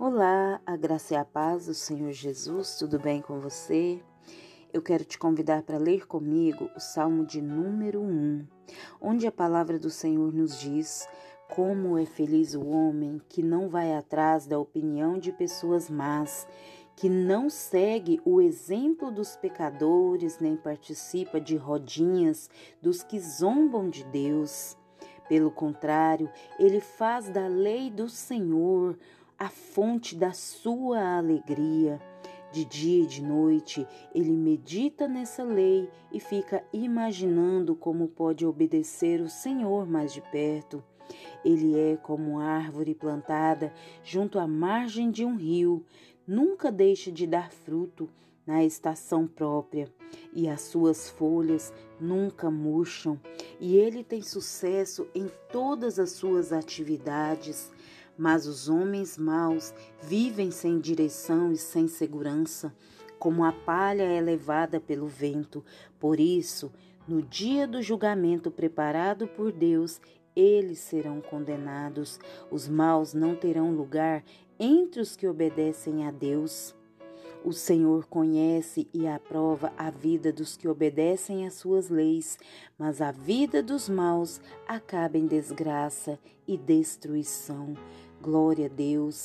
Olá, a graça e a paz do Senhor Jesus, tudo bem com você? Eu quero te convidar para ler comigo o Salmo de número 1, onde a palavra do Senhor nos diz: Como é feliz o homem que não vai atrás da opinião de pessoas más, que não segue o exemplo dos pecadores, nem participa de rodinhas dos que zombam de Deus. Pelo contrário, ele faz da lei do Senhor a fonte da sua alegria. De dia e de noite, ele medita nessa lei e fica imaginando como pode obedecer o Senhor mais de perto. Ele é como árvore plantada junto à margem de um rio, nunca deixa de dar fruto na estação própria, e as suas folhas nunca murcham, e ele tem sucesso em todas as suas atividades. Mas os homens maus vivem sem direção e sem segurança, como a palha é levada pelo vento. Por isso, no dia do julgamento preparado por Deus, eles serão condenados. Os maus não terão lugar entre os que obedecem a Deus. O Senhor conhece e aprova a vida dos que obedecem às suas leis, mas a vida dos maus acaba em desgraça e destruição. Glória a Deus.